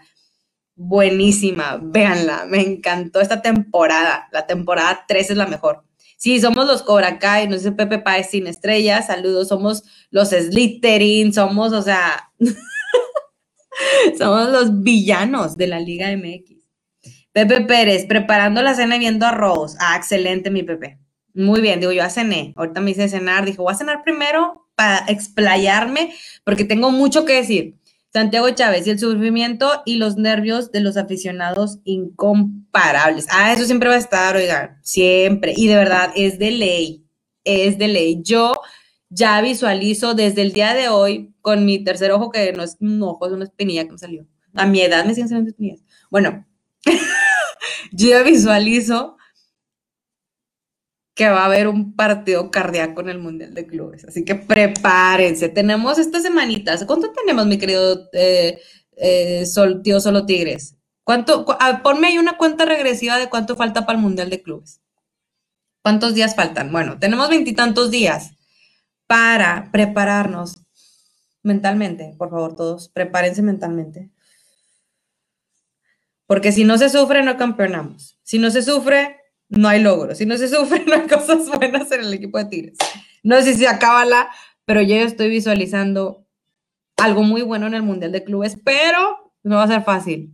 Buenísima, véanla, me encantó esta temporada. La temporada 3 es la mejor. Sí, somos los Cobra Kai, nos dice Pepe Páez sin estrellas. Saludos, somos los Slytherin, somos, o sea, somos los villanos de la Liga MX. Pepe Pérez, preparando la cena y viendo arroz. Ah, excelente, mi Pepe. Muy bien, digo, yo ya cené. Ahorita me hice cenar. Dije, voy a cenar primero para explayarme, porque tengo mucho que decir. Santiago Chávez y el sufrimiento y los nervios de los aficionados incomparables. Ah, eso siempre va a estar, oigan, siempre. Y de verdad, es de ley, es de ley. Yo ya visualizo desde el día de hoy con mi tercer ojo, que no es un ojo, es una espinilla que me salió. A mi edad me siguen saliendo espinillas. Bueno, yo visualizo que va a haber un partido cardíaco en el Mundial de Clubes. Así que prepárense. Tenemos estas semanitas. ¿Cuánto tenemos, mi querido eh, eh, sol, tío Solo Tigres? ¿Cuánto? ponme ahí una cuenta regresiva de cuánto falta para el Mundial de Clubes. ¿Cuántos días faltan? Bueno, tenemos veintitantos días para prepararnos mentalmente. Por favor, todos, prepárense mentalmente porque si no se sufre, no campeonamos. Si no se sufre, no hay logros. Si no se sufre, no cosas buenas en el equipo de Tigres. No sé si se acaba la, pero yo estoy visualizando algo muy bueno en el Mundial de Clubes, pero no va a ser fácil.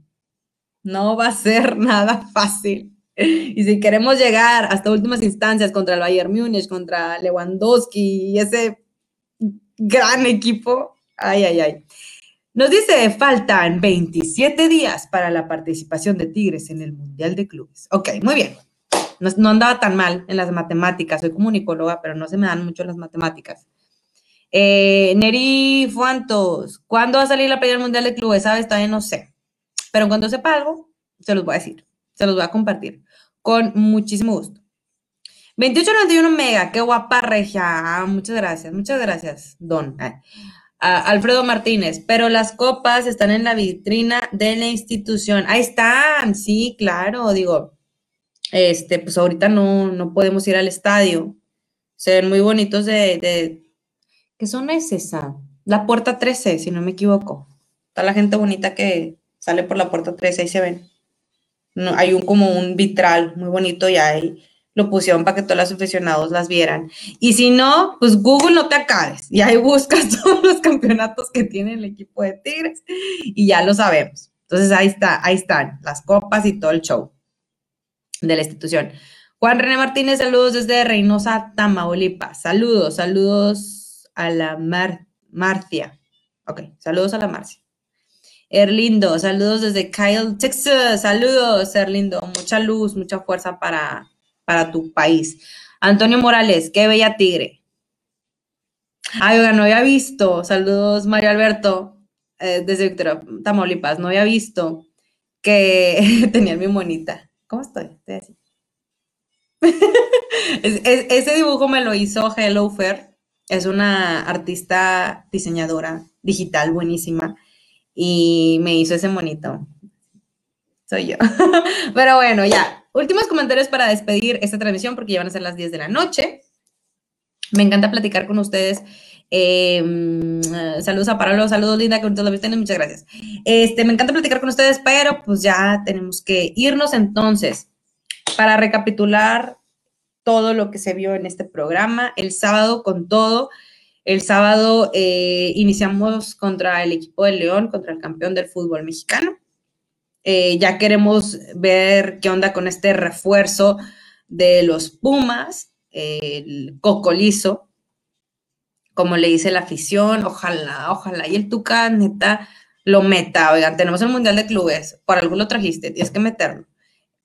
No va a ser nada fácil. Y si queremos llegar hasta últimas instancias contra el Bayern Múnich, contra Lewandowski y ese gran equipo, ay, ay, ay. Nos dice, faltan 27 días para la participación de Tigres en el Mundial de Clubes. Ok, muy bien. No, andaba tan mal en las matemáticas. Soy comunicóloga, pero no se me dan mucho las matemáticas. Eh, Neri Fuantos, ¿cuándo va a salir la pelea del Mundial de Clubes? ¿Sabes? Todavía no sé. Pero cuando sepa algo, se los voy a decir. Se los voy a compartir. Con muchísimo gusto. 2891 Mega, qué guapa regia. Ah, muchas gracias, muchas gracias, Don. Ah. Alfredo Martínez, pero las copas están en la vitrina de la institución. Ahí están, sí, claro, digo, este, pues ahorita no, no podemos ir al estadio. Se ven muy bonitos de, de ¿qué zona es esa? La puerta 13, si no me equivoco. Está la gente bonita que sale por la puerta 13, ahí se ven. No, hay un como un vitral muy bonito y hay lo pusieron para que todos los aficionados las vieran. Y si no, pues Google no te acabes. Y ahí buscas todos los campeonatos que tiene el equipo de Tigres y ya lo sabemos. Entonces ahí está, ahí están las copas y todo el show de la institución. Juan René Martínez, saludos desde Reynosa, Tamaulipas. Saludos, saludos a la Marcia. Ok, saludos a la Marcia. Erlindo, saludos desde Kyle, Texas. Saludos, Erlindo. Mucha luz, mucha fuerza para, para tu país. Antonio Morales, qué bella tigre. Ay, oiga, no había visto, saludos Mario Alberto, eh, desde Victoria, Tamaulipas, no había visto que tenía mi monita. ¿Cómo estoy? Estoy ese dibujo me lo hizo Hello Fair, es una artista diseñadora digital buenísima y me hizo ese monito. Soy yo. Pero bueno, ya, últimos comentarios para despedir esta transmisión porque ya van a ser las 10 de la noche. Me encanta platicar con ustedes. Em, saludos a Parolo, saludos Linda, que ahorita lo viste, muchas gracias. Este, me encanta platicar con ustedes, pero pues ya tenemos que irnos entonces para recapitular todo lo que se vio en este programa. El sábado con todo, el sábado eh, iniciamos contra el equipo de León, contra el campeón del fútbol mexicano. Eh, ya queremos ver qué onda con este refuerzo de los Pumas, el cocolizo, como le dice la afición, ojalá, ojalá, y el Tuca neta lo meta, oigan, tenemos el Mundial de Clubes, por algo lo trajiste, tienes que meterlo,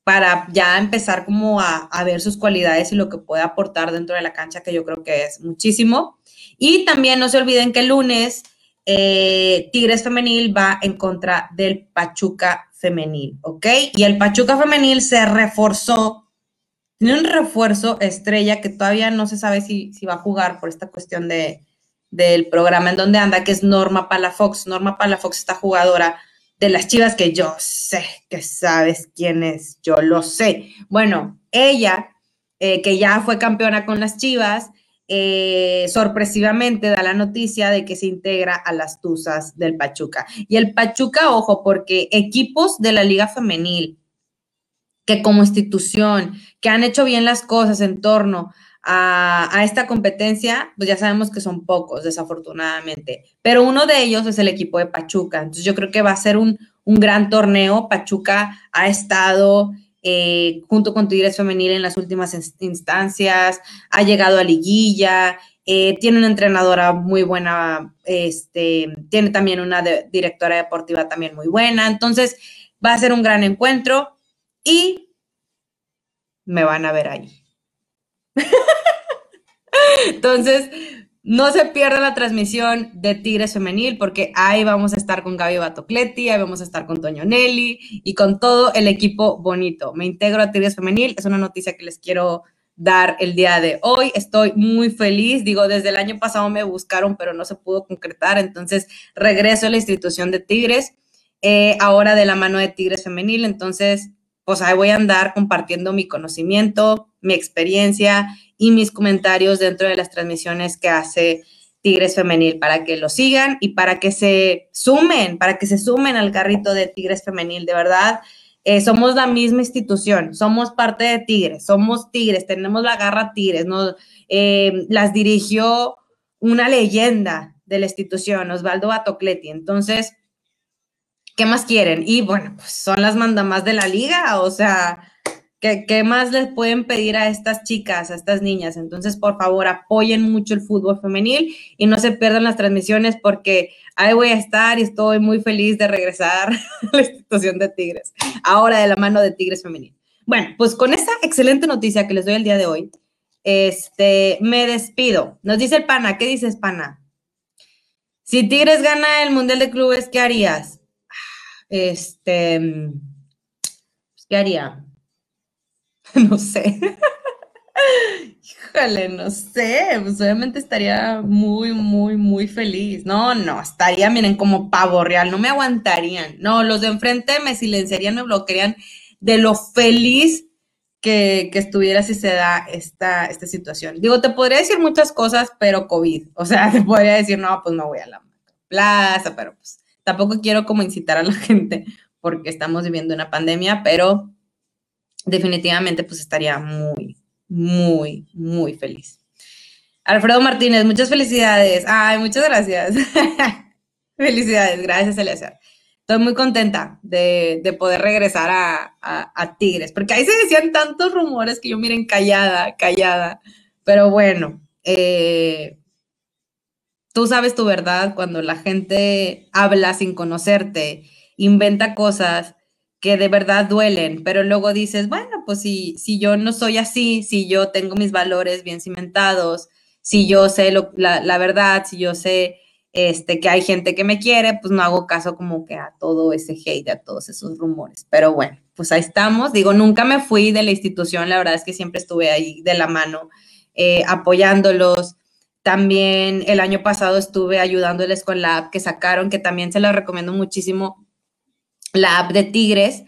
para ya empezar como a, ver sus cualidades y lo que puede aportar dentro de la cancha, que yo creo que es muchísimo. Y también no se olviden que el lunes eh, Tigres Femenil va en contra del Pachuca Femenil, ¿ok? Y el Pachuca Femenil se reforzó, tiene un refuerzo estrella que todavía no se sabe si, si va a jugar por esta cuestión de, del programa en donde anda, que es Norma Palafox. Norma Palafox, esta jugadora de las Chivas que yo sé que sabes quién es, yo lo sé. Bueno, ella, eh, que ya fue campeona con las Chivas, eh, sorpresivamente da la noticia de que se integra a las Tuzas del Pachuca. Y el Pachuca, ojo, porque equipos de la Liga Femenil, que como institución, que han hecho bien las cosas en torno a, esta competencia, pues ya sabemos que son pocos, desafortunadamente. Pero uno de ellos es el equipo de Pachuca. Entonces yo creo que va a ser un, gran torneo. Pachuca ha estado eh, junto con Tigres Femenil en las últimas instancias, ha llegado a liguilla, eh, tiene una entrenadora muy buena, este, tiene también una directora deportiva también muy buena. Entonces va a ser un gran encuentro y me van a ver ahí. Entonces, no se pierda la transmisión de Tigres Femenil porque ahí vamos a estar con Gaby Batocletti, ahí vamos a estar con Toño Nelly y con todo el equipo bonito. Me integro a Tigres Femenil, es una noticia que les quiero dar el día de hoy. Estoy muy feliz, digo, desde el año pasado me buscaron, pero no se pudo concretar, entonces regreso a la institución de Tigres, eh, ahora de la mano de Tigres Femenil, entonces pues ahí voy a andar compartiendo mi conocimiento, mi experiencia y mis comentarios dentro de las transmisiones que hace Tigres Femenil para que lo sigan y para que se sumen, para que se sumen al carrito de Tigres Femenil, de verdad. Eh, somos la misma institución, somos parte de Tigres, somos Tigres, tenemos la garra Tigres. Eh, las dirigió una leyenda de la institución, Osvaldo Batocleti. Entonces, ¿qué más quieren? Y bueno, pues son las mandamás de la liga, o sea, ¿qué, ¿qué, más les pueden pedir a estas chicas, a estas niñas? Entonces, por favor, apoyen mucho el fútbol femenil y no se pierdan las transmisiones porque ahí voy a estar y estoy muy feliz de regresar a la institución de Tigres, ahora de la mano de Tigres Femenil. Bueno, pues con esta excelente noticia que les doy el día de hoy, este, me despido. Nos dice el pana, ¿qué dices, pana? Si Tigres gana el Mundial de Clubes, ¿qué harías? Este, pues, ¿qué haría? No sé. Híjole, no sé, pues obviamente estaría muy, muy, muy feliz. No, no, estaría, miren, como pavo real, no me aguantarían. No, los de enfrente me silenciarían, me bloquearían de lo feliz que, estuviera si se da esta, esta situación. Digo, te podría decir muchas cosas, pero COVID. O sea, te podría decir, no, pues me voy a la plaza, pero pues Tampoco quiero como incitar a la gente porque estamos viviendo una pandemia, pero definitivamente pues estaría muy, muy, muy feliz. Alfredo Martínez, muchas felicidades. Ay, muchas gracias. felicidades, gracias, Eliezer. Estoy muy contenta de, poder regresar a, Tigres, porque ahí se decían tantos rumores que yo miren callada, callada. Pero bueno, eh, Tú sabes tu verdad cuando la gente habla sin conocerte, inventa cosas que de verdad duelen, pero luego dices, bueno, pues si, si yo no soy así, si yo tengo mis valores bien cimentados, si yo sé la, la, verdad, si yo sé este, que hay gente que me quiere, pues no hago caso como que a todo ese hate, a todos esos rumores. Pero bueno, pues ahí estamos. Digo, nunca me fui de la institución, la verdad es que siempre estuve ahí de la mano, eh, apoyándolos, también el año pasado estuve ayudándoles con la app que sacaron, que también se la recomiendo muchísimo, la app de Tigres,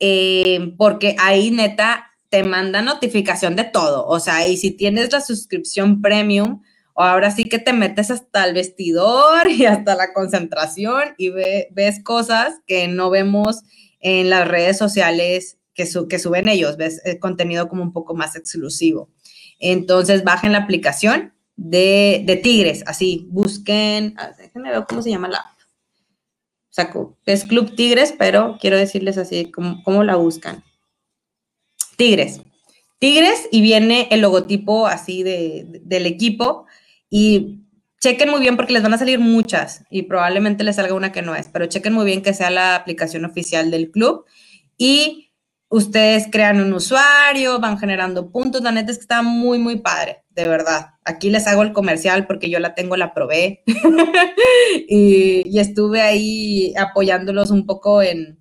eh, porque ahí neta te manda notificación de todo. O sea, y si tienes la suscripción premium, ahora sí que te metes hasta el vestidor y hasta la concentración y ves cosas que no vemos en las redes sociales que, suben ellos, ves el contenido como un poco más exclusivo. Entonces, bajen la aplicación de, Tigres, así, busquen, déjenme ver cómo se llama la saco, es Club Tigres, pero quiero decirles así, cómo, la buscan. Tigres. Tigres y viene el logotipo así de, del equipo y chequen muy bien porque les van a salir muchas y probablemente les salga una que no es, pero chequen muy bien que sea la aplicación oficial del club y ustedes crean un usuario, van generando puntos. La neta es que está muy, muy padre, de verdad. Aquí les hago el comercial porque yo la tengo, la probé y, estuve ahí apoyándolos un poco en,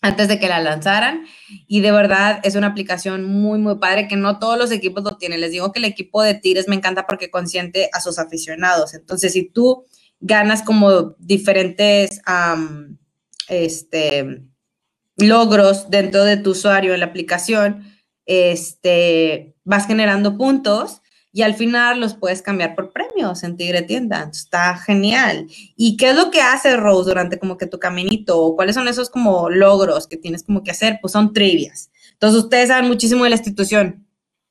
antes de que la lanzaran. Y de verdad es una aplicación muy, muy padre que no todos los equipos lo tienen. Les digo que el equipo de Tigres me encanta porque consiente a sus aficionados. Entonces, si tú ganas como diferentes este, logros dentro de tu usuario en la aplicación, este, vas generando puntos y al final los puedes cambiar por premios en Tigre Tienda. Está genial. ¿Y qué es lo que hace Rose durante como que tu caminito? ¿O cuáles son esos como logros que tienes como que hacer? Pues son trivias. Entonces ustedes saben muchísimo de la institución,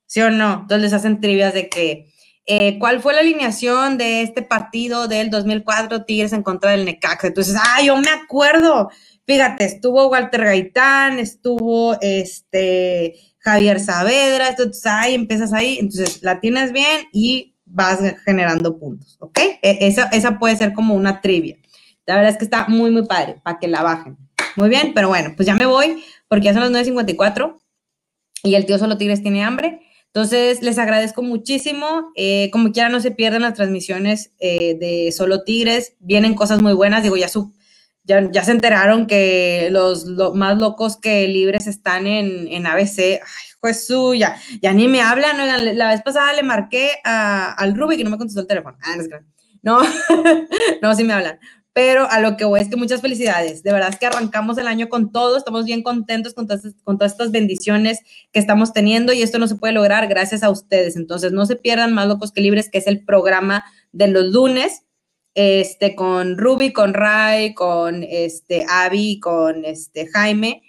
¿sí o no? Entonces les hacen trivias de que, eh, ¿cuál fue la alineación de este partido del 2004 Tigres en contra del Necaxa? Entonces, ah, yo me acuerdo. Fíjate, estuvo Walter Gaitán, estuvo este Javier Saavedra, entonces ahí empiezas ahí, entonces la tienes bien y vas generando puntos, ¿ok? E, esa, esa puede ser como una trivia. La verdad es que está muy, muy padre para que la bajen. Muy bien, pero bueno, pues ya me voy porque ya son las 9.54 y el tío Solo Tigres tiene hambre. Entonces, les agradezco muchísimo. Eh, como quiera, no se pierdan las transmisiones eh, de Solo Tigres. Vienen cosas muy buenas. Digo, ya, su, ya, ya se enteraron que los más locos que libres están en, en ABC. Ay, pues suya, ya ni me hablan. Oigan, la vez pasada le marqué a, al Ruby que no me contestó el teléfono. Ah, No, no, sí me hablan. Pero a lo que voy es que muchas felicidades. De verdad es que arrancamos el año con todo. Estamos bien contentos con todas, con todas estas bendiciones que estamos teniendo y esto no se puede lograr gracias a ustedes. Entonces, no se pierdan más locos que libres, que es el programa de los lunes este, con Ruby, con Ray, con este, Abby, con este, Jaime.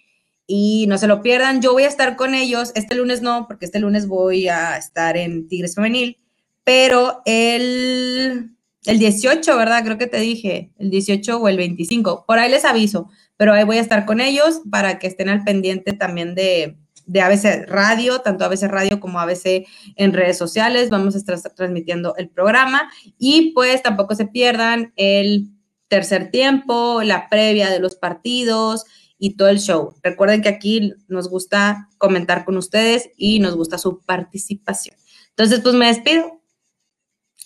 Y no se lo pierdan, yo voy a estar con ellos. Este lunes no, porque este lunes voy a estar en Tigres Femenil. Pero el, el 18, ¿verdad? Creo que te dije, el 18 o el 25. Por ahí les aviso, pero ahí voy a estar con ellos para que estén al pendiente también de, de ABC Radio, tanto ABC Radio como ABC en redes sociales. Vamos a estar transmitiendo el programa y pues tampoco se pierdan el tercer tiempo, la previa de los partidos y todo el show. Recuerden que aquí nos gusta comentar con ustedes y nos gusta su participación. Entonces, pues me despido.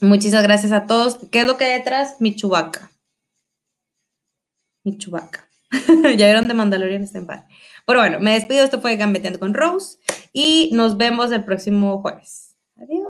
Muchísimas gracias a todos. ¿Qué es lo que hay detrás? Mi chubaca. Mi chubaca. ya vieron de Mandalorian está en paz. Pero bueno, me despido. Esto fue Gambeteando con Rose y nos vemos el próximo jueves. Adiós.